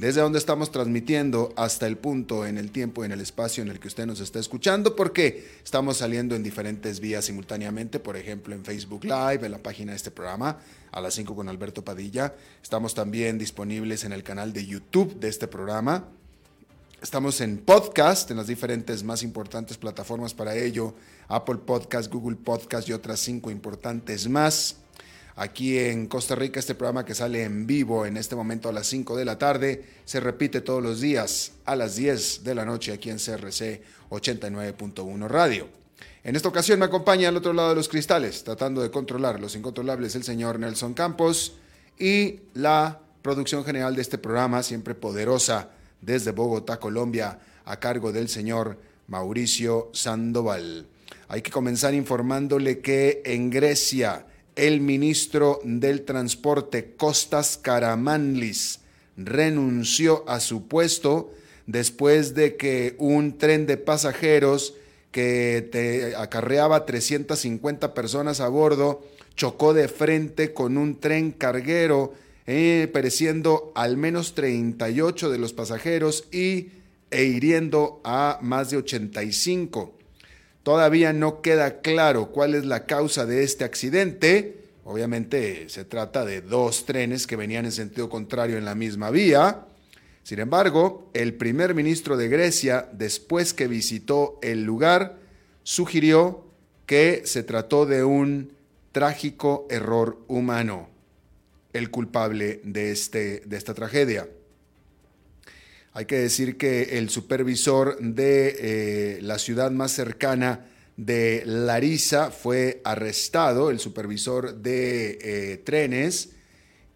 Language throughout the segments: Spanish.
desde donde estamos transmitiendo hasta el punto en el tiempo y en el espacio en el que usted nos está escuchando, porque estamos saliendo en diferentes vías simultáneamente, por ejemplo en Facebook Live, en la página de este programa, a las 5 con Alberto Padilla. Estamos también disponibles en el canal de YouTube de este programa. Estamos en podcast, en las diferentes más importantes plataformas para ello, Apple Podcast, Google Podcast y otras cinco importantes más. Aquí en Costa Rica, este programa que sale en vivo en este momento a las 5 de la tarde, se repite todos los días a las 10 de la noche aquí en CRC 89.1 Radio. En esta ocasión me acompaña al otro lado de los cristales, tratando de controlar los incontrolables, el señor Nelson Campos y la producción general de este programa, siempre poderosa, desde Bogotá, Colombia, a cargo del señor Mauricio Sandoval. Hay que comenzar informándole que en Grecia el ministro del Transporte Costas Karamanlis renunció a su puesto después de que un tren de pasajeros que acarreaba 350 personas a bordo chocó de frente con un tren carguero eh, pereciendo al menos 38 de los pasajeros y, e hiriendo a más de 85. Todavía no queda claro cuál es la causa de este accidente. Obviamente se trata de dos trenes que venían en sentido contrario en la misma vía. Sin embargo, el primer ministro de Grecia, después que visitó el lugar, sugirió que se trató de un trágico error humano el culpable de, este, de esta tragedia. Hay que decir que el supervisor de eh, la ciudad más cercana de Larisa fue arrestado, el supervisor de eh, trenes,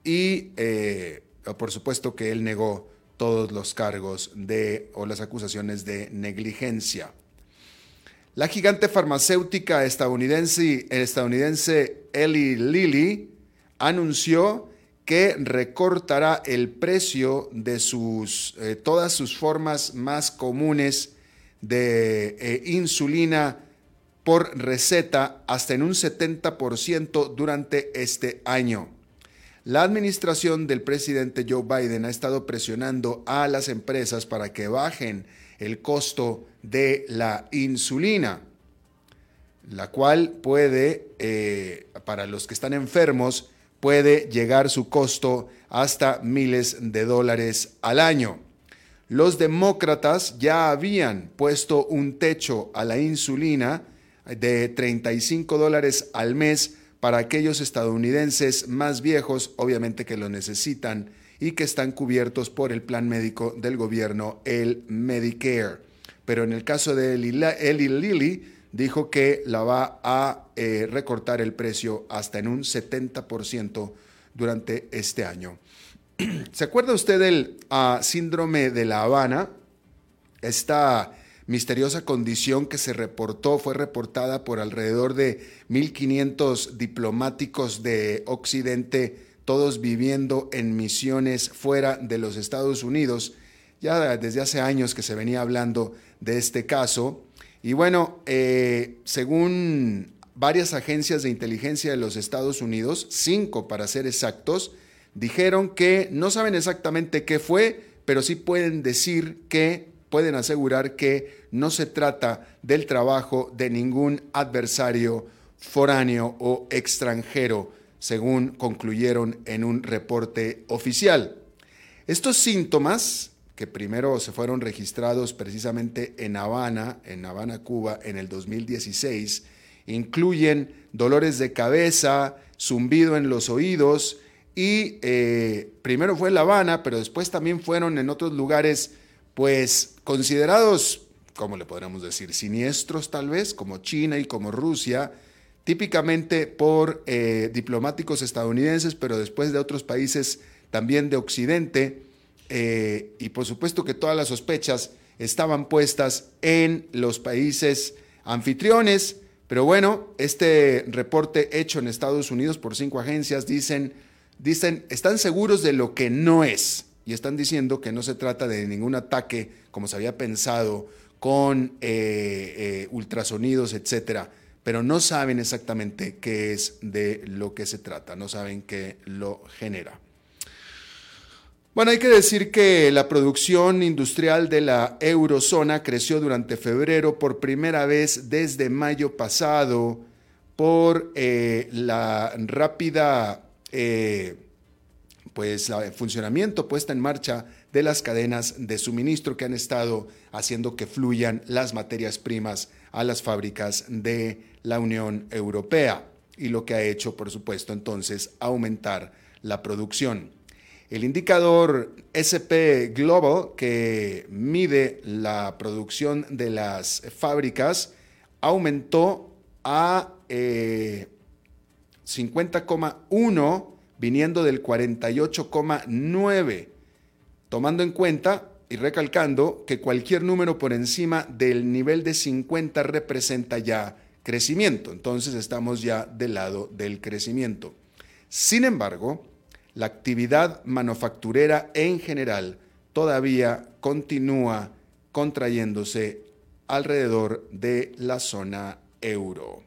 y eh, por supuesto que él negó todos los cargos de o las acusaciones de negligencia. La gigante farmacéutica estadounidense, estadounidense Eli Lilly anunció que recortará el precio de sus, eh, todas sus formas más comunes de eh, insulina por receta hasta en un 70% durante este año. La administración del presidente Joe Biden ha estado presionando a las empresas para que bajen el costo de la insulina, la cual puede, eh, para los que están enfermos, puede llegar su costo hasta miles de dólares al año. Los demócratas ya habían puesto un techo a la insulina de 35 dólares al mes para aquellos estadounidenses más viejos, obviamente que lo necesitan y que están cubiertos por el plan médico del gobierno, el Medicare. Pero en el caso de Eli Lilly, dijo que la va a eh, recortar el precio hasta en un 70% durante este año. ¿Se acuerda usted del ah, síndrome de La Habana? Esta misteriosa condición que se reportó, fue reportada por alrededor de 1.500 diplomáticos de Occidente, todos viviendo en misiones fuera de los Estados Unidos. Ya desde hace años que se venía hablando de este caso. Y bueno, eh, según varias agencias de inteligencia de los Estados Unidos, cinco para ser exactos, dijeron que no saben exactamente qué fue, pero sí pueden decir que, pueden asegurar que no se trata del trabajo de ningún adversario foráneo o extranjero, según concluyeron en un reporte oficial. Estos síntomas que primero se fueron registrados precisamente en Habana, en Habana, Cuba, en el 2016, incluyen dolores de cabeza, zumbido en los oídos y eh, primero fue en La Habana, pero después también fueron en otros lugares, pues considerados, ¿cómo le podríamos decir? Siniestros tal vez, como China y como Rusia, típicamente por eh, diplomáticos estadounidenses, pero después de otros países también de Occidente, eh, y por supuesto que todas las sospechas estaban puestas en los países anfitriones, pero bueno, este reporte hecho en Estados Unidos por cinco agencias dicen, dicen, están seguros de lo que no es, y están diciendo que no se trata de ningún ataque como se había pensado con eh, ultrasonidos, etcétera. Pero no saben exactamente qué es de lo que se trata, no saben qué lo genera. Bueno, hay que decir que la producción industrial de la eurozona creció durante febrero por primera vez desde mayo pasado por eh, la rápida eh, pues, funcionamiento puesta en marcha de las cadenas de suministro que han estado haciendo que fluyan las materias primas a las fábricas de la Unión Europea y lo que ha hecho, por supuesto, entonces aumentar la producción. El indicador SP Global, que mide la producción de las fábricas, aumentó a 50,1 eh, viniendo del 48,9, tomando en cuenta y recalcando que cualquier número por encima del nivel de 50 representa ya crecimiento. Entonces estamos ya del lado del crecimiento. Sin embargo, la actividad manufacturera en general todavía continúa contrayéndose alrededor de la zona euro.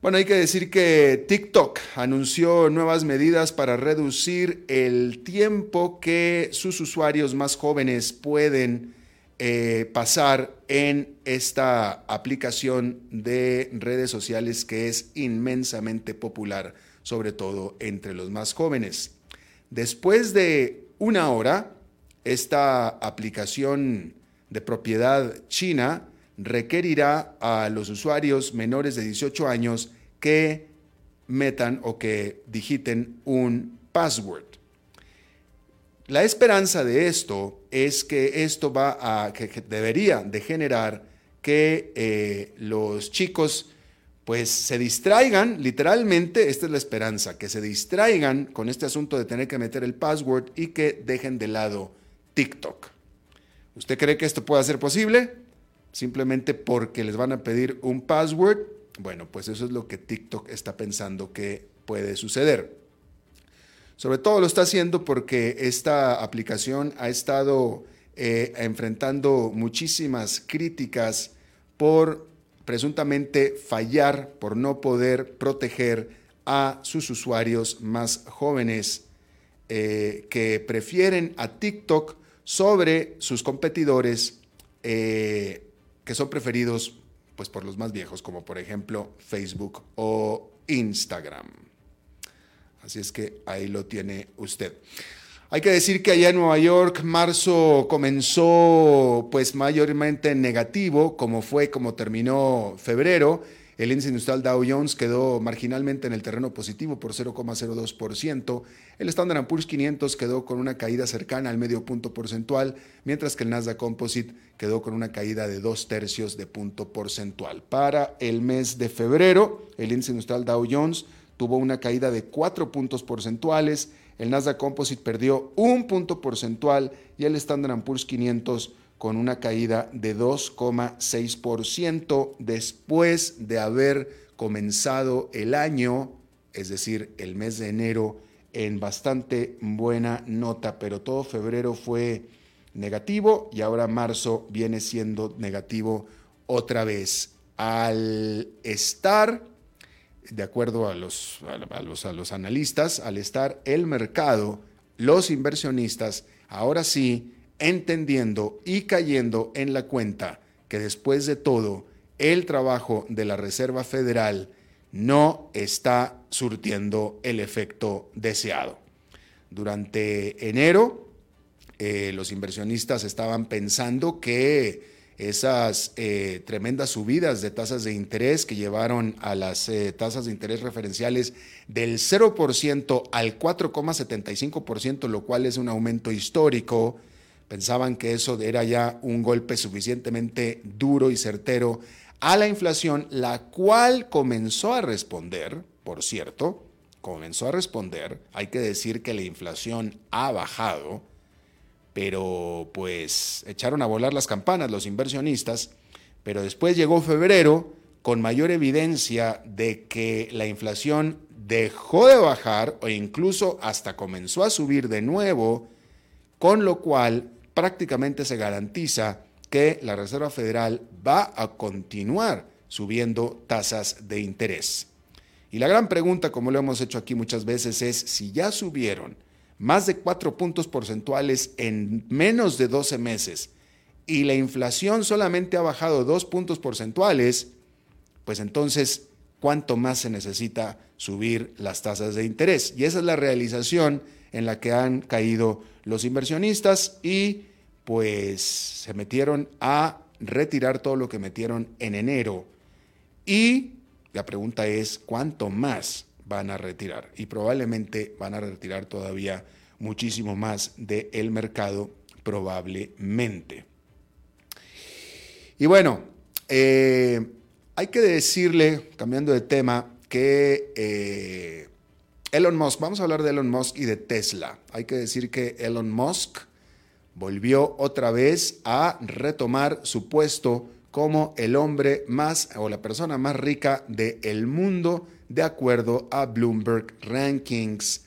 Bueno, hay que decir que TikTok anunció nuevas medidas para reducir el tiempo que sus usuarios más jóvenes pueden eh, pasar en esta aplicación de redes sociales que es inmensamente popular, sobre todo entre los más jóvenes. Después de una hora, esta aplicación de propiedad china requerirá a los usuarios menores de 18 años que metan o que digiten un password. La esperanza de esto es que esto va a, que, debería de generar que eh, los chicos pues se distraigan, literalmente, esta es la esperanza, que se distraigan con este asunto de tener que meter el password y que dejen de lado TikTok. ¿Usted cree que esto pueda ser posible? Simplemente porque les van a pedir un password. Bueno, pues eso es lo que TikTok está pensando que puede suceder. Sobre todo lo está haciendo porque esta aplicación ha estado eh, enfrentando muchísimas críticas por presuntamente fallar, por no poder proteger a sus usuarios más jóvenes eh, que prefieren a TikTok sobre sus competidores eh, que son preferidos pues, por los más viejos, como por ejemplo Facebook o Instagram. Así es que ahí lo tiene usted. Hay que decir que allá en Nueva York marzo comenzó pues mayormente negativo, como fue como terminó febrero. El índice industrial Dow Jones quedó marginalmente en el terreno positivo por 0,02%. El Standard Poor's 500 quedó con una caída cercana al medio punto porcentual, mientras que el Nasdaq Composite quedó con una caída de dos tercios de punto porcentual. Para el mes de febrero, el índice industrial Dow Jones tuvo una caída de 4 puntos porcentuales, el Nasdaq Composite perdió un punto porcentual y el Standard Poor's 500 con una caída de 2,6% después de haber comenzado el año, es decir, el mes de enero, en bastante buena nota, pero todo febrero fue negativo y ahora marzo viene siendo negativo otra vez. Al estar de acuerdo a los, a, los, a los analistas, al estar el mercado, los inversionistas, ahora sí, entendiendo y cayendo en la cuenta que después de todo, el trabajo de la Reserva Federal no está surtiendo el efecto deseado. Durante enero, eh, los inversionistas estaban pensando que esas eh, tremendas subidas de tasas de interés que llevaron a las eh, tasas de interés referenciales del 0% al 4,75%, lo cual es un aumento histórico. Pensaban que eso era ya un golpe suficientemente duro y certero a la inflación, la cual comenzó a responder, por cierto, comenzó a responder. Hay que decir que la inflación ha bajado pero pues echaron a volar las campanas los inversionistas, pero después llegó febrero con mayor evidencia de que la inflación dejó de bajar o incluso hasta comenzó a subir de nuevo, con lo cual prácticamente se garantiza que la Reserva Federal va a continuar subiendo tasas de interés. Y la gran pregunta, como lo hemos hecho aquí muchas veces, es si ya subieron más de cuatro puntos porcentuales en menos de 12 meses y la inflación solamente ha bajado dos puntos porcentuales, pues entonces, ¿cuánto más se necesita subir las tasas de interés? Y esa es la realización en la que han caído los inversionistas y pues se metieron a retirar todo lo que metieron en enero. Y la pregunta es, ¿cuánto más van a retirar y probablemente van a retirar todavía muchísimo más del mercado probablemente. Y bueno, eh, hay que decirle, cambiando de tema, que eh, Elon Musk, vamos a hablar de Elon Musk y de Tesla. Hay que decir que Elon Musk volvió otra vez a retomar su puesto como el hombre más o la persona más rica del mundo de acuerdo a Bloomberg Rankings,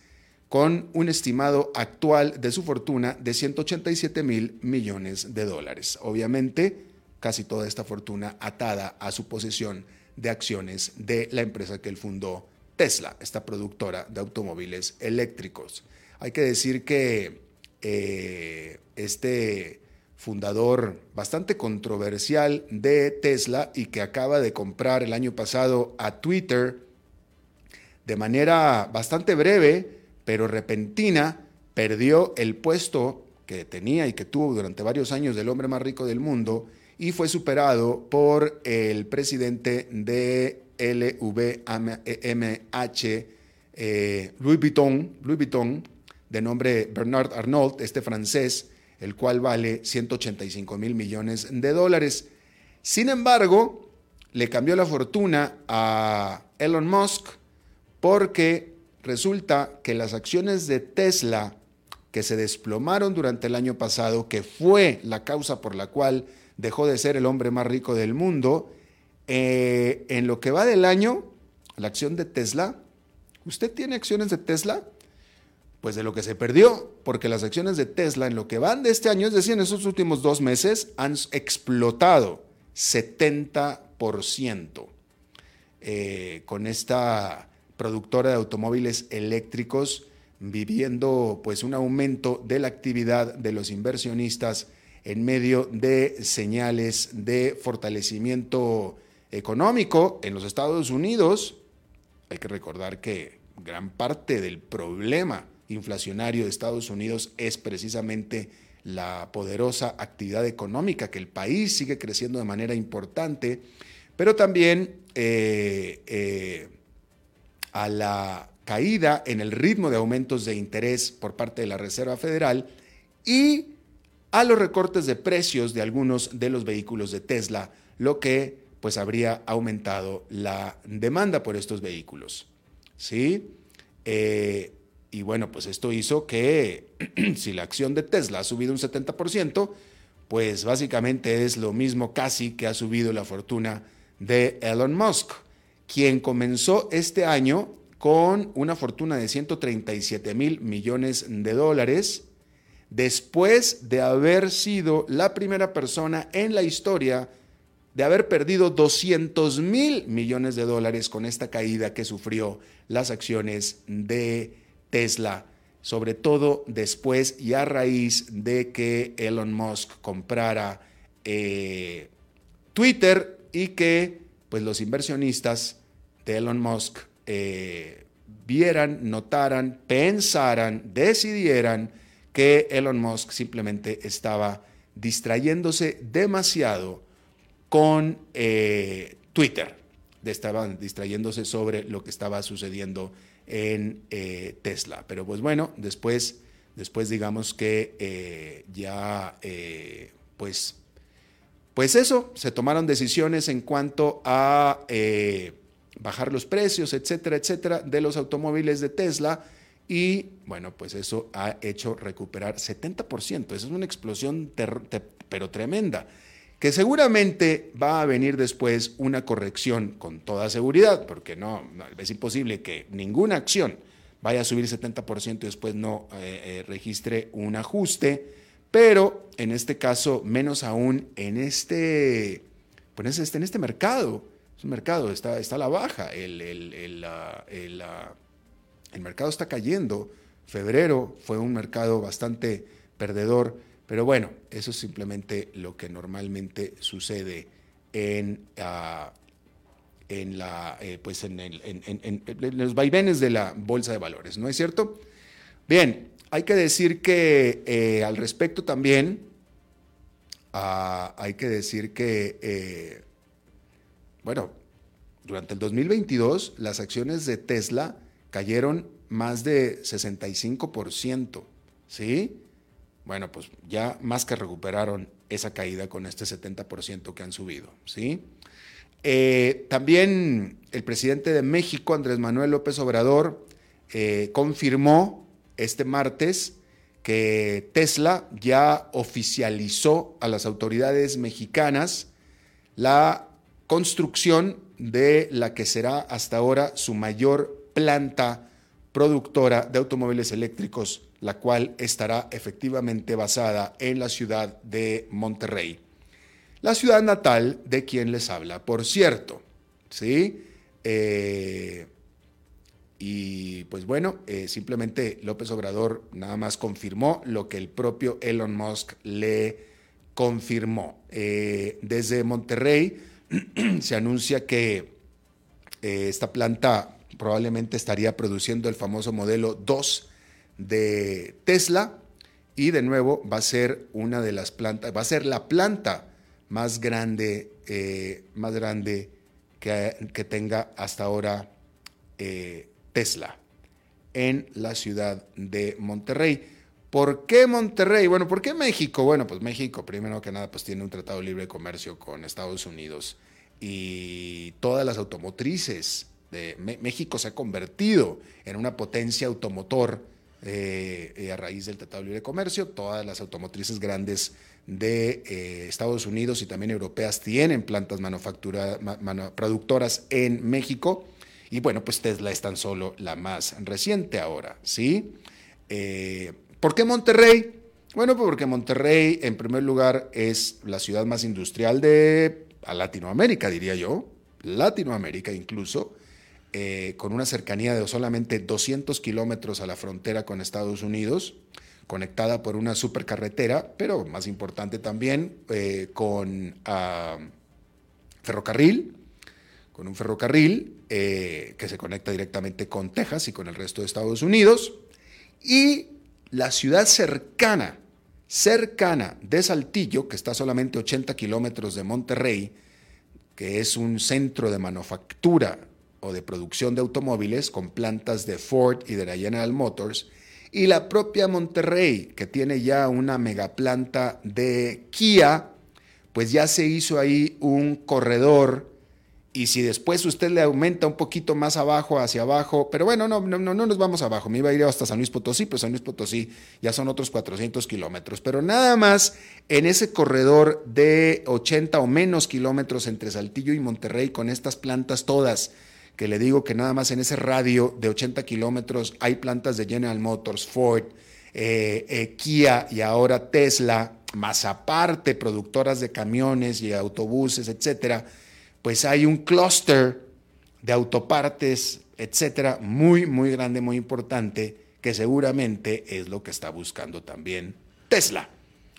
con un estimado actual de su fortuna de 187 mil millones de dólares. Obviamente, casi toda esta fortuna atada a su posesión de acciones de la empresa que él fundó, Tesla, esta productora de automóviles eléctricos. Hay que decir que eh, este fundador bastante controversial de Tesla y que acaba de comprar el año pasado a Twitter, de manera bastante breve, pero repentina, perdió el puesto que tenía y que tuvo durante varios años del hombre más rico del mundo y fue superado por el presidente de LVMH, eh, Louis, Vuitton, Louis Vuitton, de nombre Bernard Arnault, este francés, el cual vale 185 mil millones de dólares. Sin embargo, le cambió la fortuna a Elon Musk porque resulta que las acciones de Tesla que se desplomaron durante el año pasado, que fue la causa por la cual dejó de ser el hombre más rico del mundo, eh, en lo que va del año, la acción de Tesla, ¿usted tiene acciones de Tesla? Pues de lo que se perdió, porque las acciones de Tesla en lo que van de este año, es decir, en esos últimos dos meses, han explotado 70% eh, con esta productora de automóviles eléctricos, viviendo pues un aumento de la actividad de los inversionistas en medio de señales de fortalecimiento económico en los Estados Unidos. Hay que recordar que gran parte del problema inflacionario de Estados Unidos es precisamente la poderosa actividad económica, que el país sigue creciendo de manera importante, pero también eh, eh, a la caída en el ritmo de aumentos de interés por parte de la Reserva Federal y a los recortes de precios de algunos de los vehículos de Tesla, lo que pues habría aumentado la demanda por estos vehículos. ¿Sí? Eh, y bueno, pues esto hizo que si la acción de Tesla ha subido un 70%, pues básicamente es lo mismo casi que ha subido la fortuna de Elon Musk quien comenzó este año con una fortuna de 137 mil millones de dólares, después de haber sido la primera persona en la historia de haber perdido 200 mil millones de dólares con esta caída que sufrió las acciones de Tesla, sobre todo después y a raíz de que Elon Musk comprara eh, Twitter y que pues los inversionistas de Elon Musk eh, vieran, notaran, pensaran, decidieran que Elon Musk simplemente estaba distrayéndose demasiado con eh, Twitter. Estaban distrayéndose sobre lo que estaba sucediendo en eh, Tesla. Pero pues bueno, después, después digamos que ya, pues, pues eso, se tomaron decisiones en cuanto a bajar los precios, etcétera, etcétera, de los automóviles de Tesla. Y bueno, pues eso ha hecho recuperar 70%. Esa es una explosión pero tremenda, que seguramente va a venir después una corrección con toda seguridad, porque no, es imposible que ninguna acción vaya a subir 70% y después no eh, eh, registre un ajuste, pero en este caso, menos aún en este, pues este, en este mercado, un mercado, está, está a la baja, el, el, el mercado está cayendo, febrero fue un mercado bastante perdedor, pero bueno, eso es simplemente lo que normalmente sucede en, ah, en, la, eh, pues en, los vaivenes de la bolsa de valores, ¿no es cierto? Bien, hay que decir que eh, al respecto también, ah, hay que decir que, eh, bueno, durante el 2022 las acciones de Tesla cayeron más de 65%, ¿sí? Bueno, pues ya más que recuperaron esa caída con este 70% que han subido, ¿sí? Eh, también el presidente de México, Andrés Manuel López Obrador, eh, confirmó este martes que Tesla ya oficializó a las autoridades mexicanas la construcción de la que será hasta ahora su mayor planta productora de automóviles eléctricos la cual estará efectivamente basada en la ciudad de Monterrey. La ciudad natal de quien les habla, por cierto. ¿Sí? Eh, y pues bueno, eh, simplemente López Obrador nada más confirmó lo que el propio Elon Musk le confirmó. Eh, desde Monterrey se anuncia que esta planta probablemente estaría produciendo el famoso modelo 2 de Tesla y de nuevo va a ser una de las plantas, va a ser la planta más grande, eh, más grande que, tenga hasta ahora eh, Tesla en la ciudad de Monterrey. ¿Por qué Monterrey? Bueno, ¿por qué México? Bueno, pues México, primero que nada, pues tiene un tratado libre de comercio con Estados Unidos y todas las automotrices de México se ha convertido en una potencia automotor eh, eh, a raíz del Tratado de Libre Comercio. Todas las automotrices grandes de eh, Estados Unidos y también europeas tienen plantas productoras en México. Y bueno, pues Tesla es tan solo la más reciente ahora, ¿sí? ¿Por qué Monterrey? Bueno, pues porque Monterrey, en primer lugar, es la ciudad más industrial de Latinoamérica, diría yo, Latinoamérica incluso. Eh, con una cercanía de solamente 200 kilómetros a la frontera con Estados Unidos, conectada por una supercarretera, pero más importante también eh, con ah, ferrocarril, con un ferrocarril eh, que se conecta directamente con Texas y con el resto de Estados Unidos, y la ciudad cercana, cercana de Saltillo, que está solamente 80 kilómetros de Monterrey, que es un centro de manufactura o de producción de automóviles con plantas de Ford y de la General Motors, y la propia Monterrey, que tiene ya una megaplanta de Kia, pues ya se hizo ahí un corredor y si después usted le aumenta un poquito más abajo, hacia abajo, pero bueno, no, no, no, no nos vamos abajo, me iba a ir hasta San Luis Potosí, pero San Luis Potosí ya son otros 400 kilómetros, pero nada más en ese corredor de 80 o menos kilómetros entre Saltillo y Monterrey con estas plantas todas que le digo que nada más en ese radio de 80 kilómetros hay plantas de General Motors, Ford, eh, eh, Kia y ahora Tesla, más aparte productoras de camiones y autobuses, etcétera, pues hay un clúster de autopartes, etcétera, muy, muy grande, muy importante, que seguramente es lo que está buscando también Tesla.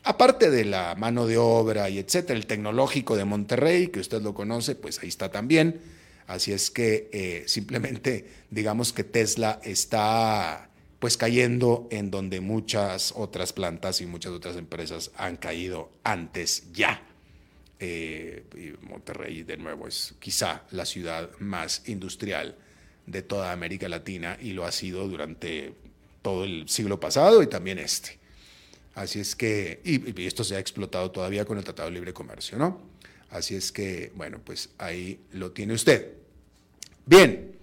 Aparte de la mano de obra y etcétera, el tecnológico de Monterrey, que usted lo conoce, pues ahí está también Así es que eh, simplemente digamos que Tesla está pues cayendo en donde muchas otras plantas y muchas otras empresas han caído antes ya. Eh, Monterrey, de nuevo, es quizá la ciudad más industrial de toda América Latina y lo ha sido durante todo el siglo pasado y también este. Así es que, y, esto se ha explotado todavía con el Tratado de Libre Comercio, ¿no? Así es que, bueno, pues ahí lo tiene usted. Bien,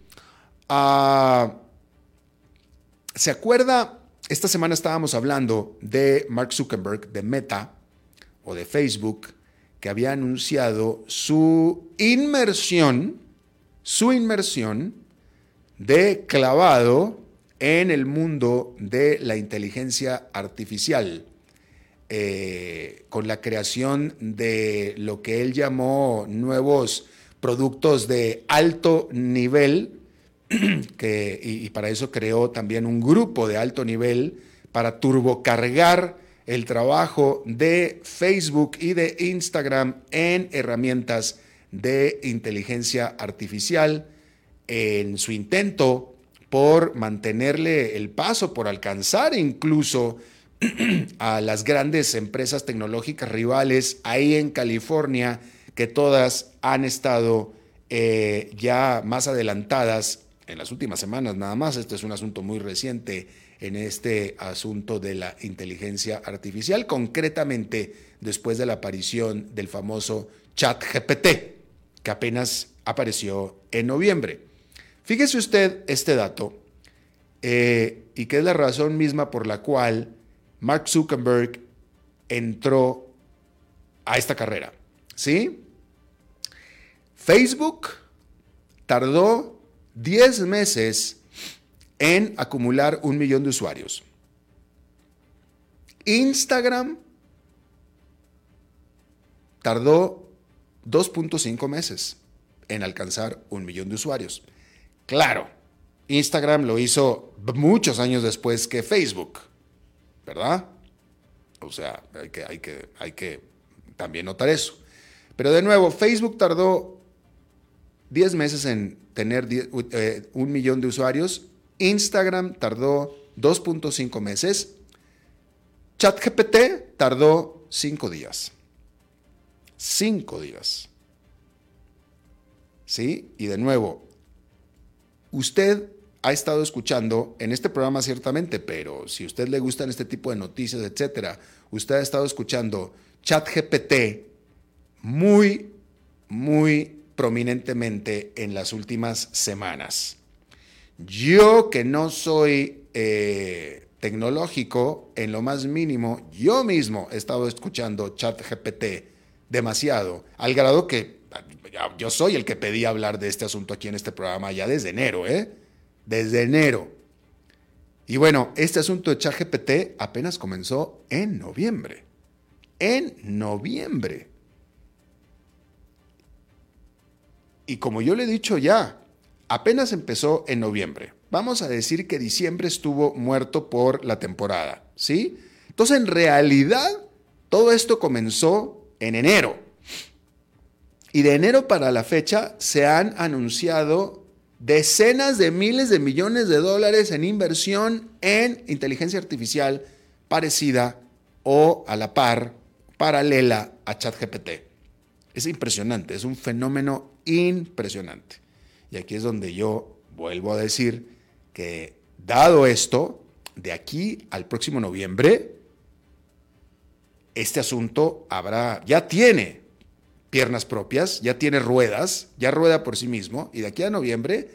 uh, ¿se acuerda? Esta semana estábamos hablando de Mark Zuckerberg, de Meta o de Facebook, que había anunciado su inmersión, su inmersión de clavado en el mundo de la inteligencia artificial, eh, con la creación de lo que él llamó nuevos productos de alto nivel, que, y para eso creó también un grupo de alto nivel para turbocargar el trabajo de Facebook y de Instagram en herramientas de inteligencia artificial en su intento por mantenerle el paso, por alcanzar incluso a las grandes empresas tecnológicas rivales ahí en California, que todas han estado eh, ya más adelantadas en las últimas semanas nada más. Este es un asunto muy reciente en este asunto de la inteligencia artificial, concretamente después de la aparición del famoso chat GPT, que apenas apareció en noviembre. Fíjese usted este dato, eh, y que es la razón misma por la cual Mark Zuckerberg entró a esta carrera. ¿Sí? Facebook tardó 10 meses en acumular un millón de usuarios. Instagram tardó 2.5 meses en alcanzar un millón de usuarios. Claro, Instagram lo hizo muchos años después que Facebook, ¿verdad? O sea, hay que, hay que, hay que también notar eso. Pero de nuevo, Facebook tardó 10 meses en tener eh, un millón de usuarios Instagram tardó 2.5 meses. ChatGPT tardó 5 días. 5 días. ¿Sí? Y de nuevo, usted ha estado escuchando en este programa ciertamente, pero si a usted le gustan este tipo de noticias, etcétera, usted ha estado escuchando ChatGPT muy, muy prominentemente en las últimas semanas. Yo que no soy eh, tecnológico en lo más mínimo, yo mismo he estado escuchando chat GPT demasiado, al grado que yo soy el que pedí hablar de este asunto aquí en este programa ya desde enero, ¿eh? Desde enero. Y bueno, este asunto de chat GPT apenas comenzó en noviembre. En noviembre. Y como yo le he dicho ya, apenas empezó en noviembre. Vamos a decir que diciembre estuvo muerto por la temporada, ¿sí? Entonces, en realidad, todo esto comenzó en enero. Y de enero para la fecha se han anunciado decenas de miles de millones de dólares en inversión en inteligencia artificial parecida o a la par, paralela a ChatGPT. Es impresionante, es un fenómeno impresionante. Y aquí es donde yo vuelvo a decir que dado esto, de aquí al próximo noviembre, este asunto habrá, ya tiene piernas propias, ya tiene ruedas, ya rueda por sí mismo, y de aquí a noviembre,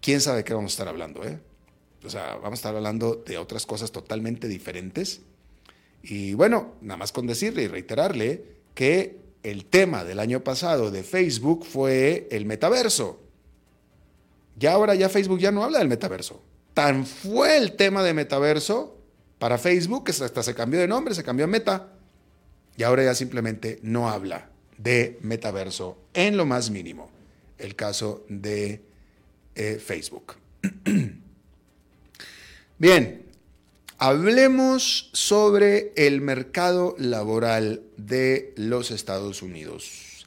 quién sabe qué vamos a estar hablando, ¿eh? O sea, vamos a estar hablando de otras cosas totalmente diferentes. Y bueno, nada más con decirle y reiterarle que el tema del año pasado de Facebook fue el metaverso. Ya ahora ya Facebook ya no habla del metaverso. Tan fue el tema de metaverso para Facebook que hasta se cambió de nombre, se cambió a Meta. Y ahora ya simplemente no habla de metaverso en lo más mínimo. El caso de eh, Facebook. Bien, hablemos sobre el mercado laboral de los Estados Unidos,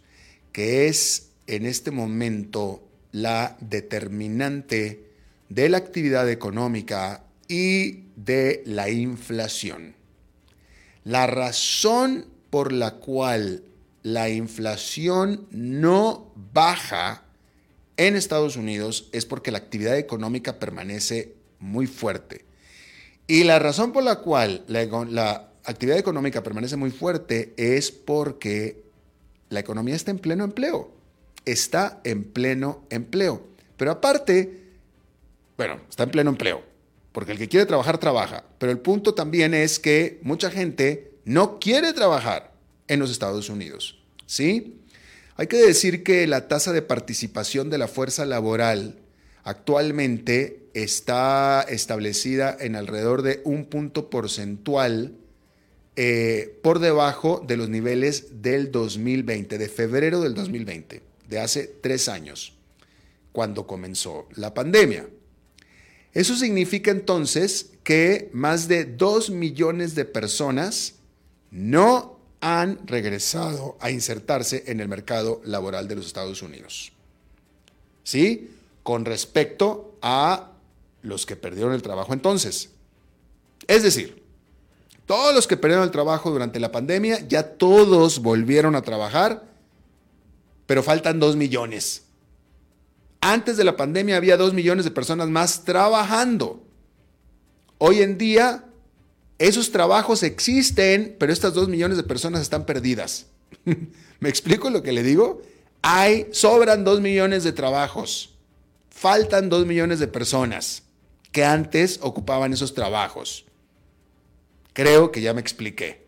que es en este momento la determinante de la actividad económica y de la inflación. La razón por la cual la inflación no baja en Estados Unidos es porque la actividad económica permanece muy fuerte. Y la razón por la cual la, actividad económica permanece muy fuerte es porque la economía está en pleno empleo. Está en pleno empleo. Pero aparte, bueno, está en pleno empleo, porque el que quiere trabajar, trabaja. Pero el punto también es que mucha gente no quiere trabajar en los Estados Unidos. ¿Sí? Hay que decir que la tasa de participación de la fuerza laboral actualmente está establecida en alrededor de un punto porcentual eh, por debajo de los niveles del 2020, de febrero del 2020, de hace tres años, cuando comenzó la pandemia. Eso significa entonces que más de dos millones de personas no han regresado a insertarse en el mercado laboral de los Estados Unidos. ¿Sí? Con respecto a los que perdieron el trabajo entonces. Es decir, todos los que perdieron el trabajo durante la pandemia, ya todos volvieron a trabajar, pero faltan dos millones. Antes de la pandemia había dos millones de personas más trabajando. Hoy en día esos trabajos existen, pero estas dos millones de personas están perdidas. ¿Me explico lo que le digo? Hay, sobran dos millones de trabajos. Faltan dos millones de personas que antes ocupaban esos trabajos. Creo que ya me expliqué.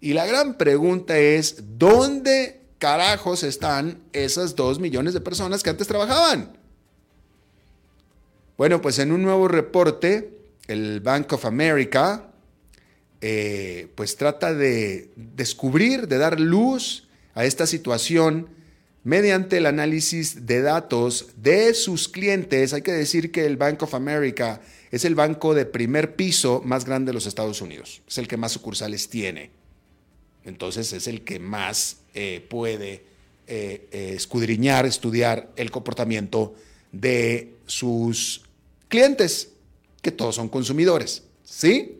Y la gran pregunta es, ¿dónde carajos están esas dos millones de personas que antes trabajaban? Bueno, pues en un nuevo reporte, el Bank of America eh, pues trata de descubrir, de dar luz a esta situación mediante el análisis de datos de sus clientes. Hay que decir que el Bank of America es el banco de primer piso más grande de los Estados Unidos. Es el que más sucursales tiene. Entonces es el que más eh, puede eh, escudriñar, estudiar el comportamiento de sus clientes, que todos son consumidores. ¿Sí?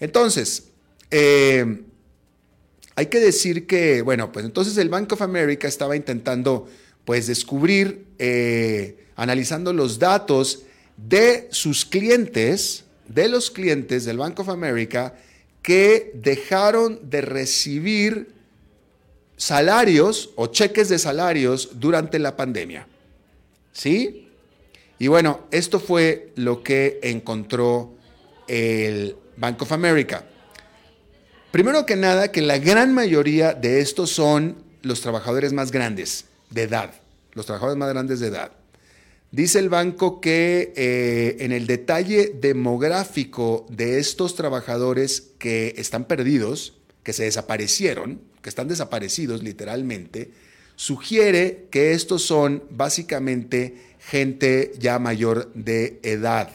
Entonces, eh, hay que decir que, bueno, pues entonces el Bank of America estaba intentando, pues, descubrir, eh, analizando los datos de sus clientes, de los clientes del Bank of America, que dejaron de recibir salarios o cheques de salarios durante la pandemia. ¿Sí? Y bueno, esto fue lo que encontró el Bank of America. Primero que nada, que la gran mayoría de estos son los trabajadores más grandes de edad, los trabajadores más grandes de edad. Dice el banco que eh, en el detalle demográfico de estos trabajadores que están perdidos, que se desaparecieron, que están desaparecidos literalmente, sugiere que estos son básicamente gente ya mayor de edad.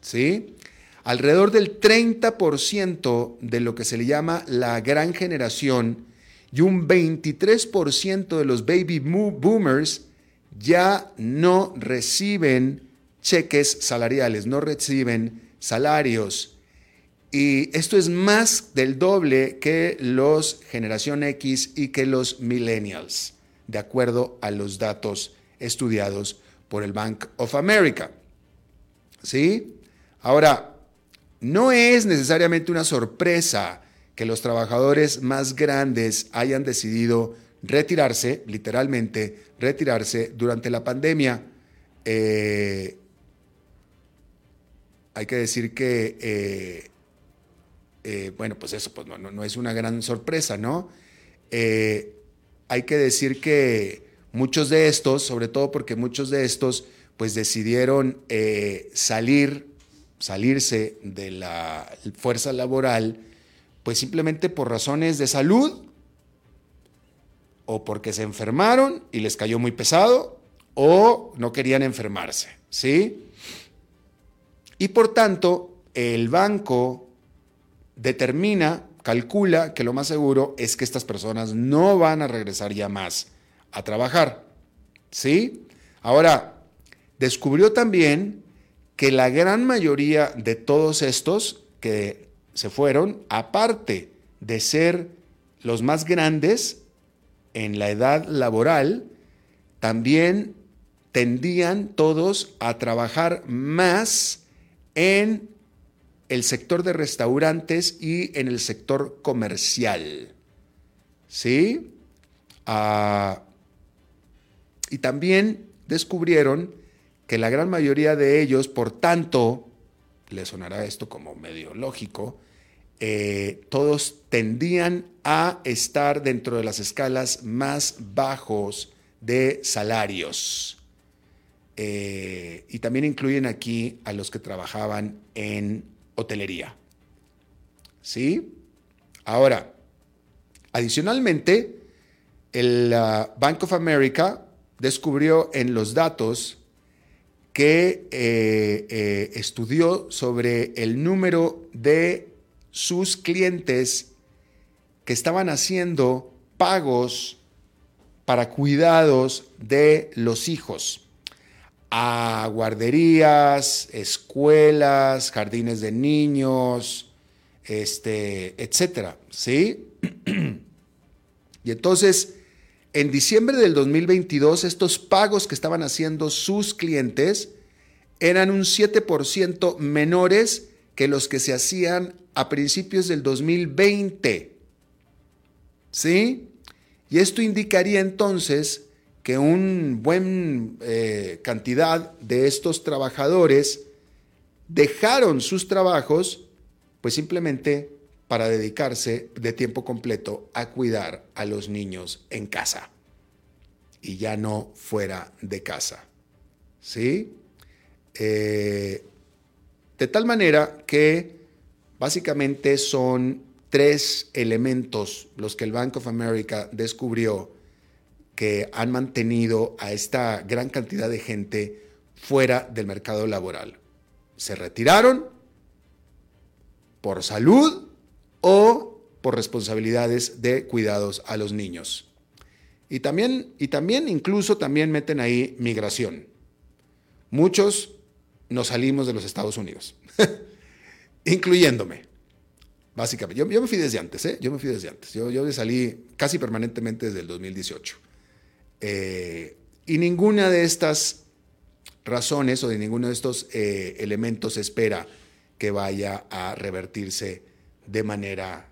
¿Sí? alrededor del 30% de lo que se le llama la gran generación y un 23% de los baby boomers ya no reciben cheques salariales, no reciben salarios. Y esto es más del doble que los generación X y que los millennials, de acuerdo a los datos estudiados por el Bank of America. ¿Sí? Ahora, no es necesariamente una sorpresa que los trabajadores más grandes hayan decidido retirarse, literalmente retirarse durante la pandemia. Eh, hay que decir que, eh, eh, bueno, pues eso pues no, es una gran sorpresa, ¿no? hay que decir que muchos de estos, sobre todo porque muchos de estos, pues decidieron salir salirse de la fuerza laboral, pues simplemente por razones de salud o porque se enfermaron y les cayó muy pesado o no querían enfermarse, ¿sí? Y por tanto, el banco determina, calcula que lo más seguro es que estas personas no van a regresar ya más a trabajar, ¿sí? Ahora, descubrió también que la gran mayoría de todos estos que se fueron, aparte de ser los más grandes en la edad laboral, también tendían todos a trabajar más en el sector de restaurantes y en el sector comercial. ¿Sí? Ah, y también descubrieron que la gran mayoría de ellos, por tanto, le sonará esto como medio lógico, eh, todos tendían a estar dentro de las escalas más bajos de salarios. Eh, y también incluyen aquí a los que trabajaban en hotelería. ¿Sí? Ahora, adicionalmente, el uh, Bank of America descubrió en los datos que eh, eh, estudió sobre el número de sus clientes que estaban haciendo pagos para cuidados de los hijos a guarderías, escuelas, jardines de niños, este, etcétera, ¿sí? y entonces, en diciembre del 2022, estos pagos que estaban haciendo sus clientes eran un 7% menores que los que se hacían a principios del 2020. ¿Sí? Y esto indicaría entonces que un buen eh, cantidad de estos trabajadores dejaron sus trabajos pues simplemente para dedicarse de tiempo completo a cuidar a los niños en casa y ya no fuera de casa. ¿Sí? Eh, de tal manera que básicamente son tres elementos los que el Bank of America descubrió que han mantenido a esta gran cantidad de gente fuera del mercado laboral. Se retiraron por salud o por responsabilidades de cuidados a los niños. Y también, y también incluso también meten ahí migración. Muchos nos salimos de los Estados Unidos, incluyéndome. Básicamente, yo, me fui desde antes, ¿eh? Yo me fui desde antes. Yo, yo salí casi permanentemente desde el 2018. Eh, y ninguna de estas razones o de ninguno de estos eh, elementos espera que vaya a revertirse de manera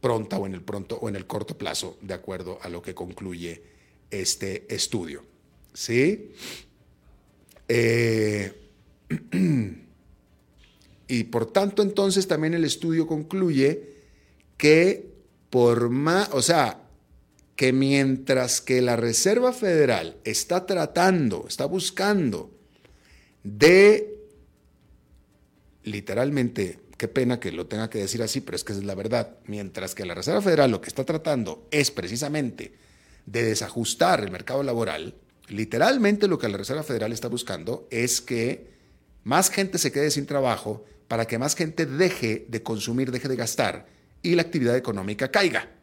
pronta o en el pronto o en el corto plazo, de acuerdo a lo que concluye este estudio. ¿Sí? Eh, y por tanto, entonces también el estudio concluye que por más, o sea, que mientras que la Reserva Federal está tratando, está buscando de, literalmente, qué pena que lo tenga que decir así, pero es que es la verdad, mientras que la Reserva Federal lo que está tratando es precisamente de desajustar el mercado laboral, literalmente lo que la Reserva Federal está buscando es que más gente se quede sin trabajo para que más gente deje de consumir, deje de gastar y la actividad económica caiga.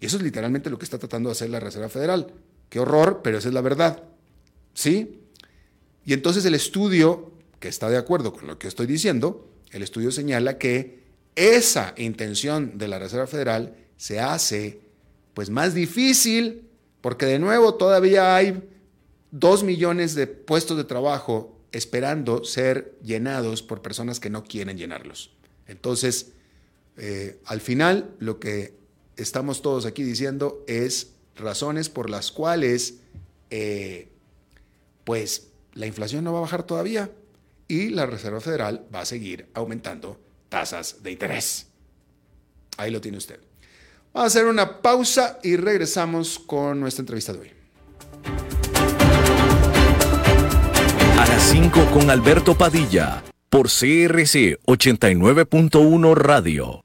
Y eso es literalmente lo que está tratando de hacer la Reserva Federal. Qué horror, pero esa es la verdad. ¿Sí? Y entonces el estudio, que está de acuerdo con lo que estoy diciendo, el estudio señala que esa intención de la Reserva Federal se hace pues más difícil porque de nuevo todavía hay dos millones de puestos de trabajo esperando ser llenados por personas que no quieren llenarlos. Entonces, eh, al final, lo que estamos todos aquí diciendo es razones por las cuales eh, pues la inflación no va a bajar todavía y la Reserva Federal va a seguir aumentando tasas de interés. Ahí lo tiene usted. Vamos a hacer una pausa y regresamos con nuestra entrevista de hoy. A las 5 con Alberto Padilla por CRC 89.1 Radio.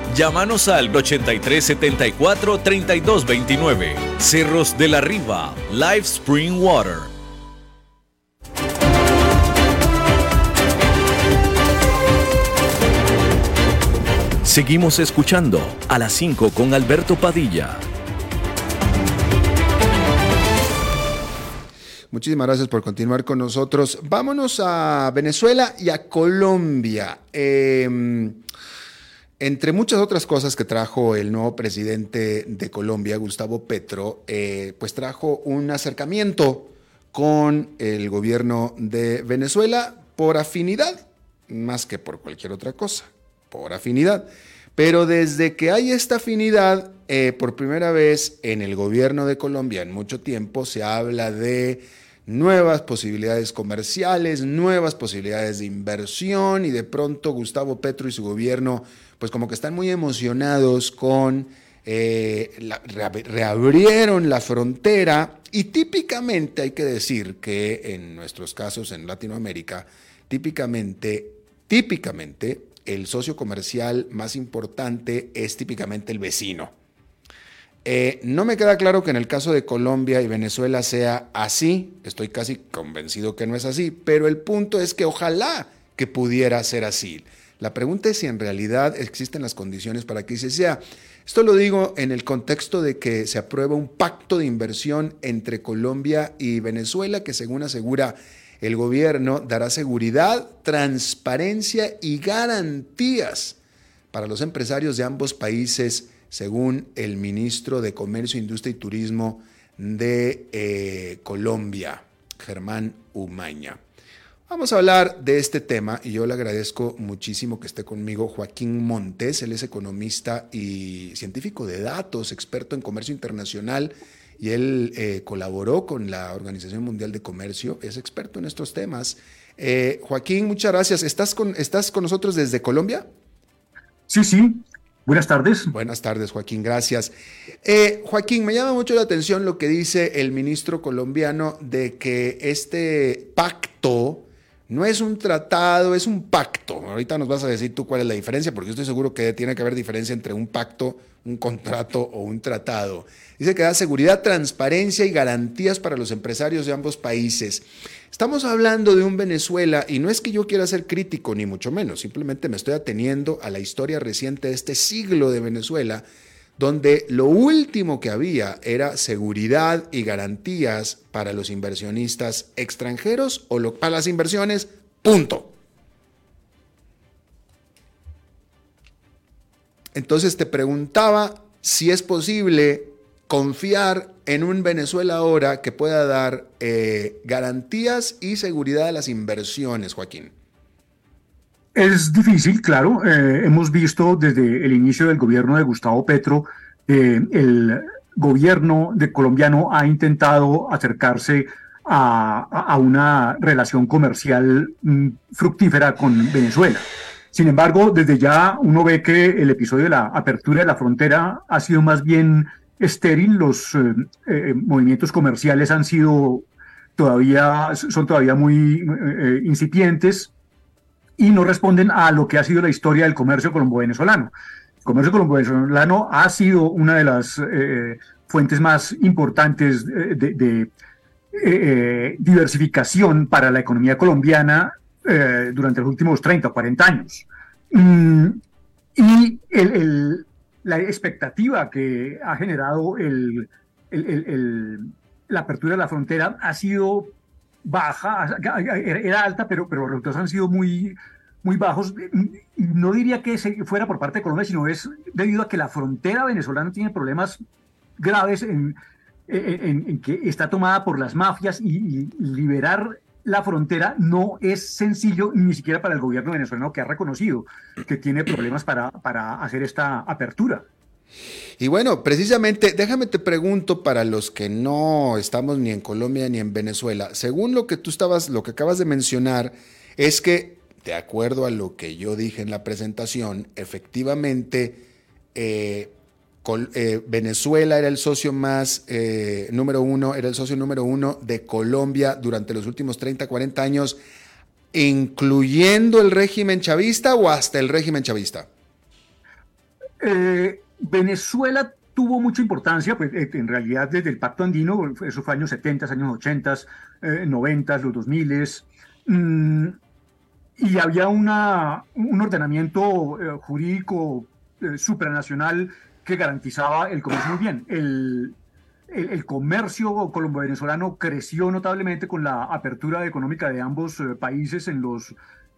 Llámanos al 8374 3229. Cerros de la Riva, Live Spring Water. Seguimos escuchando a las 5 con Alberto Padilla. Muchísimas gracias por continuar con nosotros. Vámonos a Venezuela y a Colombia. Eh, entre muchas otras cosas que trajo el nuevo presidente de Colombia, Gustavo Petro, eh, pues trajo un acercamiento con el gobierno de Venezuela por afinidad, más que por cualquier otra cosa, por afinidad. Pero desde que hay esta afinidad, eh, por primera vez en el gobierno de Colombia en mucho tiempo se habla de nuevas posibilidades comerciales, nuevas posibilidades de inversión y de pronto Gustavo Petro y su gobierno pues como que están muy emocionados con, eh, reabrieron la frontera y típicamente hay que decir que en nuestros casos en Latinoamérica, típicamente, típicamente el socio comercial más importante es típicamente el vecino. Eh, no me queda claro que en el caso de Colombia y Venezuela sea así, estoy casi convencido que no es así, pero el punto es que ojalá que pudiera ser así. La pregunta es si en realidad existen las condiciones para que se sea. Esto lo digo en el contexto de que se aprueba un pacto de inversión entre Colombia y Venezuela que según asegura el gobierno dará seguridad, transparencia y garantías para los empresarios de ambos países, según el ministro de Comercio, Industria y Turismo de eh, Colombia, Germán Umaña. Vamos a hablar de este tema y yo le agradezco muchísimo que esté conmigo Joaquín Montes, él es economista y científico de datos, experto en comercio internacional y él eh, colaboró con la Organización Mundial de Comercio, es experto en estos temas. Eh, Joaquín, muchas gracias. ¿Estás con, ¿Estás con nosotros desde Colombia? Sí, sí. Buenas tardes. Buenas tardes, Joaquín, gracias. Eh, Joaquín, me llama mucho la atención lo que dice el ministro colombiano de que este pacto no es un tratado, es un pacto. Ahorita nos vas a decir tú cuál es la diferencia, porque estoy seguro que tiene que haber diferencia entre un pacto, un contrato o un tratado. Dice que da seguridad, transparencia y garantías para los empresarios de ambos países. Estamos hablando de un Venezuela y no es que yo quiera ser crítico, ni mucho menos, simplemente me estoy ateniendo a la historia reciente de este siglo de Venezuela donde lo último que había era seguridad y garantías para los inversionistas extranjeros o para las inversiones, punto. Entonces te preguntaba si es posible confiar en un Venezuela ahora que pueda dar eh, garantías y seguridad a las inversiones, Joaquín. Es difícil, claro. Eh, hemos visto desde el inicio del gobierno de Gustavo Petro, eh, el gobierno de colombiano ha intentado acercarse a, una relación comercial mm, fructífera con Venezuela. Sin embargo, desde ya uno ve que el episodio de la apertura de la frontera ha sido más bien estéril, los eh, eh, movimientos comerciales han sido todavía, son todavía muy eh, incipientes y no responden a lo que ha sido la historia del comercio colombo-venezolano. El comercio colombo-venezolano ha sido una de las fuentes más importantes de eh, eh, diversificación para la economía colombiana eh, durante los últimos 30 o 40 años. Mm, y la expectativa que ha generado la apertura de la frontera ha sido baja, era alta, pero, pero los resultados han sido muy, muy bajos. No diría que fuera por parte de Colombia, sino es debido a que la frontera venezolana tiene problemas graves en, en, que está tomada por las mafias y, liberar la frontera no es sencillo ni siquiera para el gobierno venezolano que ha reconocido que tiene problemas para, para hacer esta apertura. Y bueno, precisamente, déjame te pregunto para los que no estamos ni en Colombia ni en Venezuela, según lo que tú estabas, lo que acabas de mencionar, es que, de acuerdo a lo que yo dije en la presentación, efectivamente, eh, eh, Venezuela era el socio más eh, número uno, era el socio número uno de Colombia durante los últimos 30, 40 años, incluyendo el régimen chavista o hasta el régimen chavista. Eh, Venezuela tuvo mucha importancia, pues en realidad desde el Pacto Andino, esos fue años 70, años 80, 90, los 2000, mm, y había una, un ordenamiento jurídico supranacional que garantizaba el comercio muy bien. El, el, comercio colombo-venezolano creció notablemente con la apertura económica de ambos eh, países en los,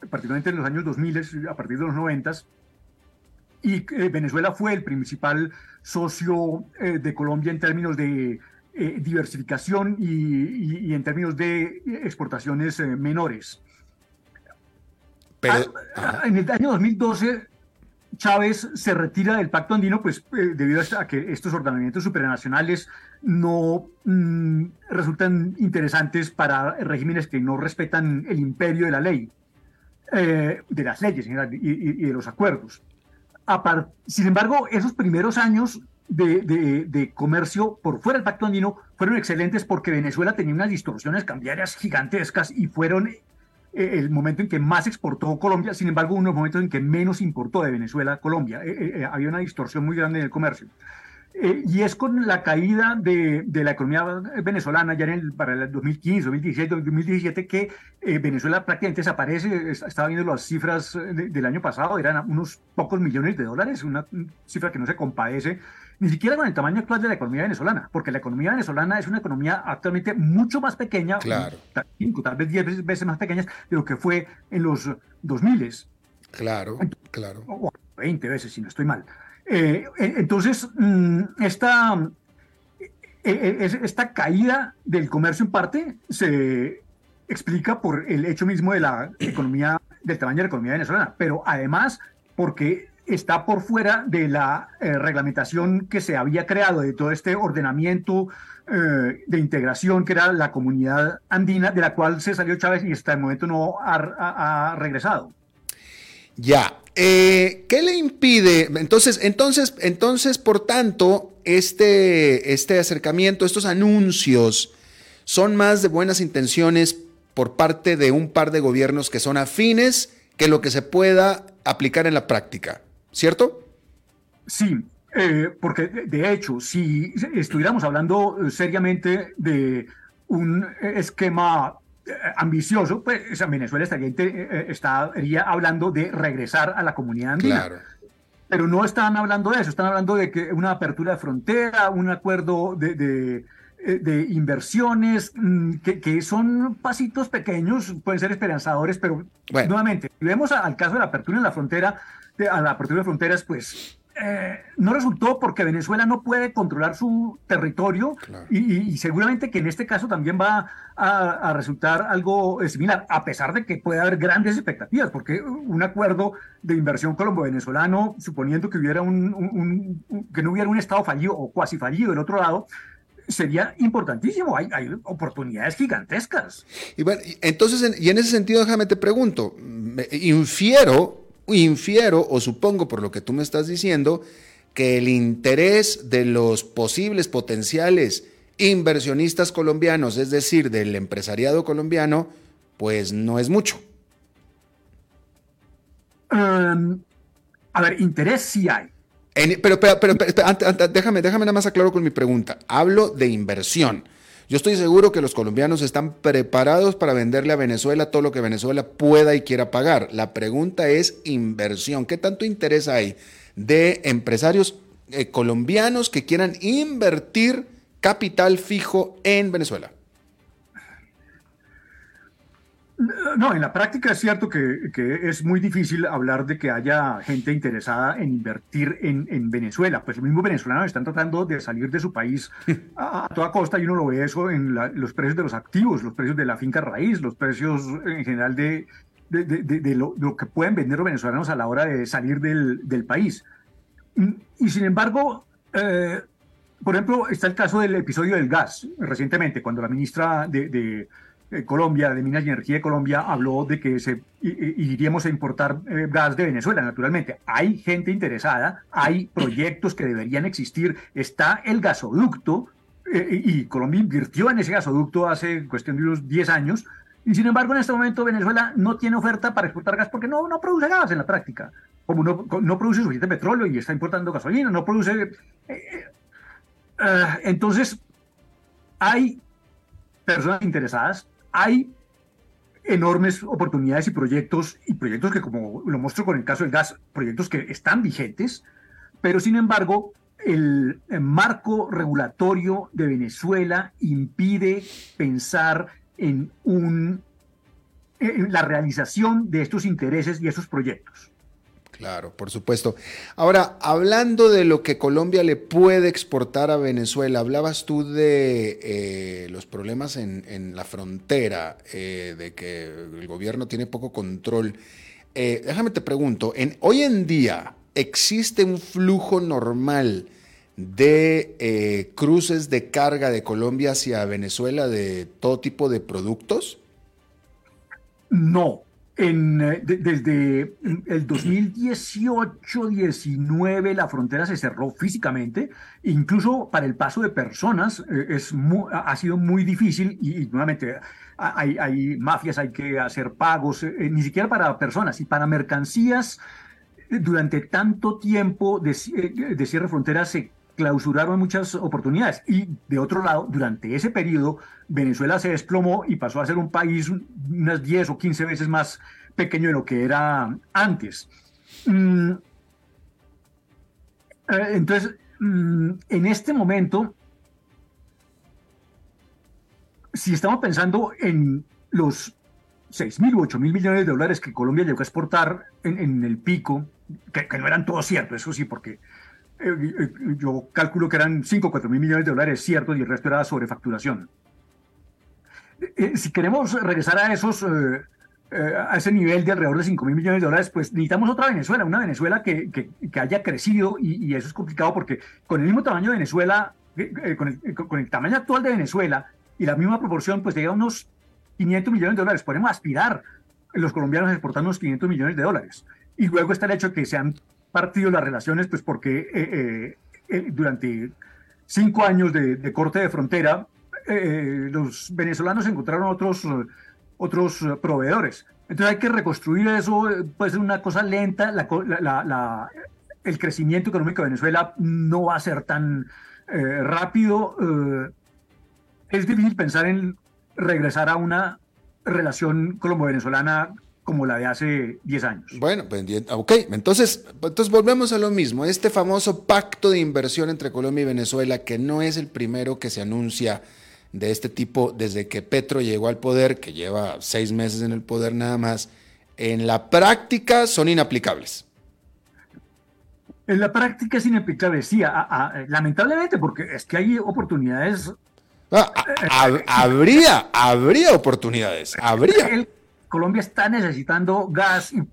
particularmente en los años 2000, a partir de los 90. Y eh, Venezuela fue el principal socio eh, de Colombia en términos de diversificación y, y, en términos de exportaciones menores. Pero, en el año 2012 Chávez se retira del pacto andino, pues eh, debido a que estos ordenamientos supranacionales no mm, resultan interesantes para regímenes que no respetan el imperio de la ley, eh, de las leyes y, de los acuerdos. Sin embargo, esos primeros años de, de, comercio por fuera del pacto andino fueron excelentes porque Venezuela tenía unas distorsiones cambiarias gigantescas y fueron eh, el momento en que más exportó Colombia, sin embargo, unos momentos en que menos importó de Venezuela Colombia. Eh, eh, había una distorsión muy grande en el comercio. Y es con la caída de, la economía venezolana ya en el, para el 2015, 2016, 2017 que Venezuela prácticamente desaparece. Estaba viendo las cifras del año pasado, eran unos pocos millones de dólares, una cifra que no se compadece ni siquiera con el tamaño actual de la economía venezolana, porque la economía venezolana es una economía actualmente mucho más pequeña, claro. cinco, tal vez diez veces más pequeña de lo que fue en los 2000. Claro, claro. O 20 veces, si no estoy mal. Eh, eh, entonces, mm, esta, eh, esta caída del comercio en parte se explica por el hecho mismo de la economía, del tamaño de la economía venezolana, pero además porque está por fuera de la eh, reglamentación que se había creado, de todo este ordenamiento eh, de integración que era la comunidad andina, de la cual se salió Chávez y hasta el momento no ha, regresado. Ya, eh, ¿qué le impide? Entonces, entonces, entonces, por tanto, este, este acercamiento, estos anuncios, son más de buenas intenciones por parte de un par de gobiernos que son afines que lo que se pueda aplicar en la práctica. ¿cierto? Sí, eh, porque de hecho, si estuviéramos hablando seriamente de un esquema ambicioso, pues Venezuela estaría, hablando de regresar a la comunidad andina. Claro. Pero no están hablando de eso, están hablando de que una apertura de frontera, un acuerdo de, inversiones, mm, que, son pasitos pequeños, pueden ser esperanzadores, pero nuevamente, si vemos al caso de la apertura en la frontera, a la apertura de fronteras, pues eh, no resultó porque Venezuela no puede controlar su territorio y, seguramente que en este caso también va a, resultar algo eh, similar, a pesar de que puede haber grandes expectativas, porque un acuerdo de inversión colombo-venezolano, suponiendo que, hubiera un, que no hubiera un Estado fallido o cuasi fallido del otro lado, sería importantísimo. Hay, hay, oportunidades gigantescas. Y bueno, entonces, y en ese sentido, déjame te pregunto, infiero infiero o supongo por lo que tú me estás diciendo que el interés de los posibles potenciales inversionistas colombianos, es decir, del empresariado colombiano, pues no es mucho. Um, a ver, interés sí hay. pero, pero, pero, déjame, déjame nada más aclaro con mi pregunta. Hablo de inversión. Yo estoy seguro que los colombianos están preparados para venderle a Venezuela todo lo que Venezuela pueda y quiera pagar. La pregunta es inversión. ¿Qué tanto interés hay de empresarios eh, colombianos que quieran invertir capital fijo en Venezuela? No, en la práctica es cierto que, es muy difícil hablar de que haya gente interesada en invertir en, Venezuela. Pues los mismos venezolanos están tratando de salir de su país a, toda costa y uno lo ve eso en los precios de los activos, los precios de la finca raíz, los precios en general de, lo, que pueden vender los venezolanos a la hora de salir del, país. Y, sin embargo, eh, por ejemplo, está el caso del episodio del gas recientemente, cuando la ministra de Colombia, de Minas y Energía de Colombia, habló de que se, iríamos a importar eh, gas de Venezuela, naturalmente. Hay gente interesada, hay proyectos que deberían existir, está el gasoducto, eh, y Colombia invirtió en ese gasoducto hace cuestión de unos 10 años, y sin embargo en este momento Venezuela no tiene oferta para exportar gas porque no, no produce gas en la práctica. Como no produce suficiente petróleo y está importando gasolina, no produce... entonces, hay personas interesadas, hay enormes oportunidades y proyectos, y proyectos que, como lo muestro con el caso del gas, proyectos que están vigentes, pero sin embargo, el, marco regulatorio de Venezuela impide pensar en, un, en la realización de estos intereses y estos proyectos. Claro, por supuesto. Ahora, hablando de lo que Colombia le puede exportar a Venezuela, hablabas tú de eh, los problemas en, la frontera, eh, de que el gobierno tiene poco control. Eh, déjame te pregunto, en, hoy en día existe un flujo normal de cruces de carga de Colombia hacia Venezuela de todo tipo de productos? No, en, eh, desde el 2018-19 la frontera se cerró físicamente, incluso para el paso de personas eh, es ha sido muy difícil y, nuevamente hay, hay, mafias, hay que hacer pagos, eh, ni siquiera para personas y para mercancías. Durante tanto tiempo de, de cierre de fronteras se clausuraron muchas oportunidades. Y de otro lado, durante ese periodo, Venezuela se desplomó y pasó a ser un país unas 10 o 15 veces más pequeño de lo que era antes. Mm, eh, entonces, mm, en este momento, si estamos pensando en los 6 mil u 8 mil millones de dólares que Colombia llegó a exportar en, el pico, que, que, no eran todos ciertos, eso sí, porque yo calculo que eran 5 o 4 mil millones de dólares ciertos y el resto era sobrefacturación. Eh, si queremos regresar a esos, a ese nivel de alrededor de 5 mil millones de dólares, pues necesitamos otra Venezuela, una Venezuela que, que, haya crecido y, eso es complicado porque con el mismo tamaño de Venezuela, con el, con, el, tamaño actual de Venezuela y la misma proporción, pues llega a unos 500 millones de dólares. Podemos aspirar los colombianos a exportar unos 500 millones de dólares. Y luego está el hecho de que sean partido las relaciones, pues porque eh, eh, eh, durante cinco años de, corte de frontera, los venezolanos encontraron otros, otros proveedores. Entonces hay que reconstruir eso, puede ser una cosa lenta, la, el crecimiento económico de Venezuela no va a ser tan rápido. es difícil pensar en regresar a una relación colombo-venezolana como la de hace 10 años. Bueno, pues, ok, entonces, entonces volvemos a lo mismo. Este famoso pacto de inversión entre Colombia y Venezuela, que no es el primero que se anuncia de este tipo desde que Petro llegó al poder, que lleva seis meses en el poder nada más, en la práctica son inaplicables. En la práctica es inaplicable, sí, lamentablemente, porque es que hay oportunidades. Ah, habría, habría oportunidades, habría. Colombia está necesitando gas y,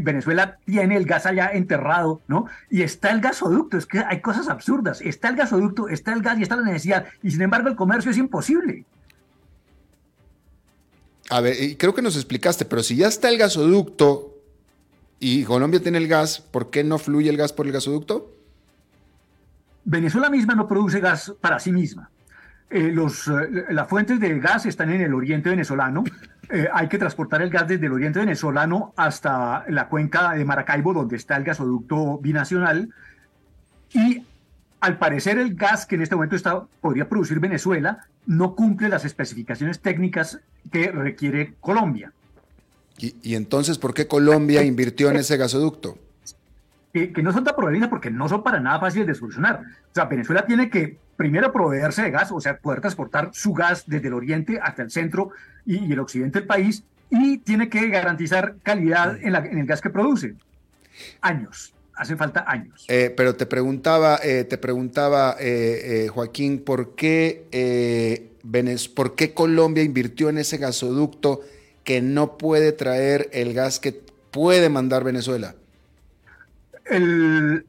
Venezuela tiene el gas allá enterrado, ¿no? Y está el gasoducto, es que hay cosas absurdas. Está el gasoducto, está el gas y está la necesidad. Y sin embargo el comercio es imposible. A ver, creo que nos explicaste, pero si ya está el gasoducto y Colombia tiene el gas, ¿por qué no fluye el gas por el gasoducto? Venezuela misma no produce gas para sí misma. Eh, los, eh, las fuentes de gas están en el oriente venezolano. Eh, hay que transportar el gas desde el oriente venezolano hasta la cuenca de Maracaibo, donde está el gasoducto binacional. Y al parecer el gas que en este momento está, podría producir Venezuela no cumple las especificaciones técnicas que requiere Colombia. ¿Y, entonces por qué Colombia invirtió en ese gasoducto? Que, no son tan problemas porque no son para nada fáciles de solucionar. O sea, Venezuela tiene que primero proveerse de gas, o sea, poder transportar su gas desde el oriente hasta el centro y, el occidente del país, y tiene que garantizar calidad en, el gas que produce. Años, hacen falta años. Eh, pero te preguntaba, eh, te preguntaba eh, Joaquín, ¿por qué, ¿por qué Colombia invirtió en ese gasoducto que no puede traer el gas que puede mandar Venezuela? El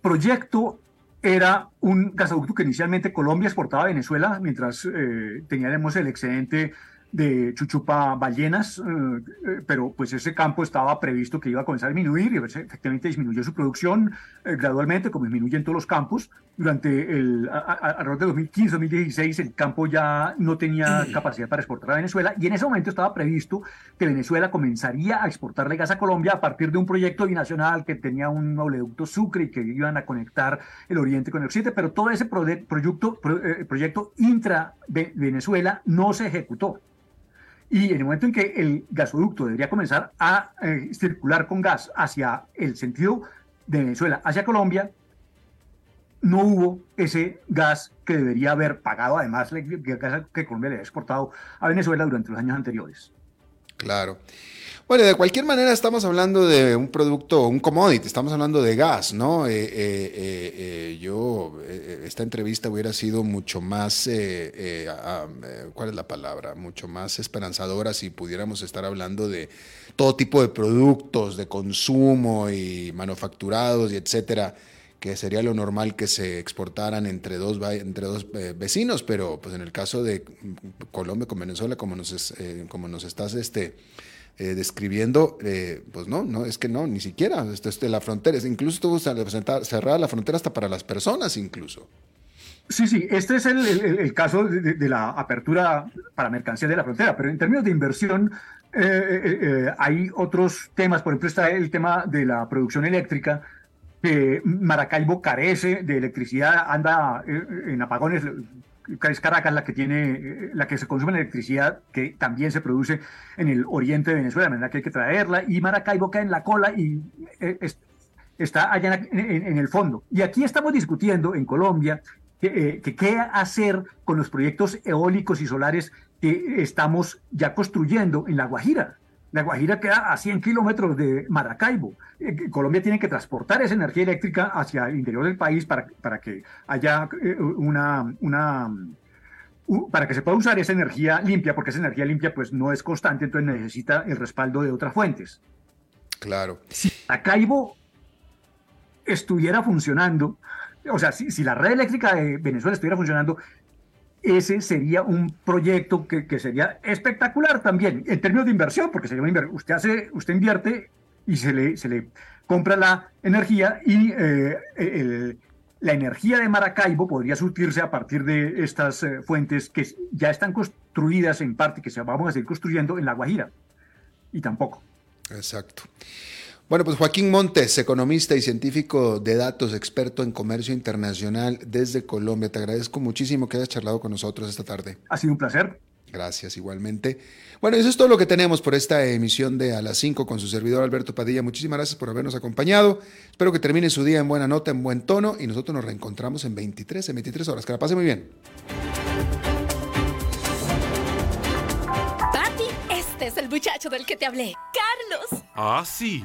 proyecto era un gasoducto que inicialmente Colombia exportaba a Venezuela mientras eh, teníamos el excedente de chuchupa ballenas, eh, eh, pero pues ese campo estaba previsto que iba a comenzar a disminuir y efectivamente disminuyó su producción eh, gradualmente, como disminuye en todos los campos. Durante el, alrededor de 2015-2016 el campo ya no tenía capacidad para exportar a Venezuela y en ese momento estaba previsto que Venezuela comenzaría a exportarle gas a Colombia a partir de un proyecto binacional que tenía un oleoducto Sucre y que iban a conectar el oriente con el occidente, pero todo ese proyecto, proyecto intra-Venezuela no se ejecutó. Y en el momento en que el gasoducto debería comenzar a eh, circular con gas hacia el sentido de Venezuela, hacia Colombia, no hubo ese gas que debería haber pagado, además, el gas que Colombia le había exportado a Venezuela durante los años anteriores. Claro. Bueno, de cualquier manera estamos hablando de un producto, un commodity, estamos hablando de gas, ¿no? Eh, eh, eh, yo, esta entrevista hubiera sido mucho más, ¿cuál es la palabra? Mucho más esperanzadora si pudiéramos estar hablando de todo tipo de productos de consumo y manufacturados y etcétera que sería lo normal que se exportaran entre dos, entre dos vecinos, pero pues en el caso de Colombia con Venezuela, como nos, como nos estás este, eh, describiendo, eh, pues no, no, es que no, ni siquiera. Esto, de la frontera, incluso estuvo cerrada la frontera hasta para las personas, incluso. Sí, sí, este es el, caso de, la apertura para mercancía de la frontera, pero en términos de inversión eh, hay otros temas, por ejemplo está el tema de la producción eléctrica, que Maracaibo carece de electricidad, anda en apagones, es Caracas la que tiene, la que se consume la electricidad, que también se produce en el oriente de Venezuela, de manera que hay que traerla, y Maracaibo cae en la cola y eh, está allá en, el fondo. Y aquí estamos discutiendo en Colombia que, eh, qué hacer con los proyectos eólicos y solares que estamos ya construyendo en La Guajira. La Guajira queda a 100 kilómetros de Maracaibo. Eh, Colombia tiene que transportar esa energía eléctrica hacia el interior del país para, para que haya eh, una, una para que se pueda usar esa energía limpia, porque esa energía limpia pues no es constante, entonces necesita el respaldo de otras fuentes. Claro. Si Maracaibo estuviera funcionando, o sea, si, si, la red eléctrica de Venezuela estuviera funcionando, ese sería un proyecto que, sería espectacular también en términos de inversión, porque sería una usted hace, usted invierte y se le, se le compra la energía y eh, la energía de Maracaibo podría surtirse a partir de estas eh, fuentes que ya están construidas en parte, que se vamos a seguir construyendo en La Guajira. Y tampoco. Exacto. Bueno, pues Joaquín Montes, economista y científico de datos, experto en comercio internacional desde Colombia. Te agradezco muchísimo que hayas charlado con nosotros esta tarde. Ha sido un placer. Gracias, igualmente. Bueno, eso es todo lo que tenemos por esta emisión de A las 5 con su servidor Alberto Padilla. Muchísimas gracias por habernos acompañado. Espero que termine su día en buena nota, en buen tono y nosotros nos reencontramos en 23, en 23 horas. Que la pase muy bien. Papi, este es el muchacho del que te hablé, Carlos. Ah, sí.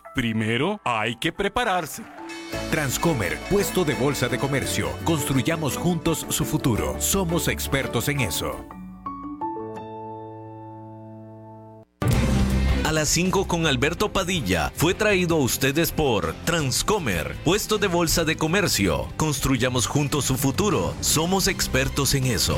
primero hay que prepararse. Transcomer, puesto de bolsa de comercio. Construyamos juntos su futuro. Somos expertos en eso. A las 5 con Alberto Padilla fue traído a ustedes por Transcomer, puesto de bolsa de comercio. Construyamos juntos su futuro. Somos expertos en eso.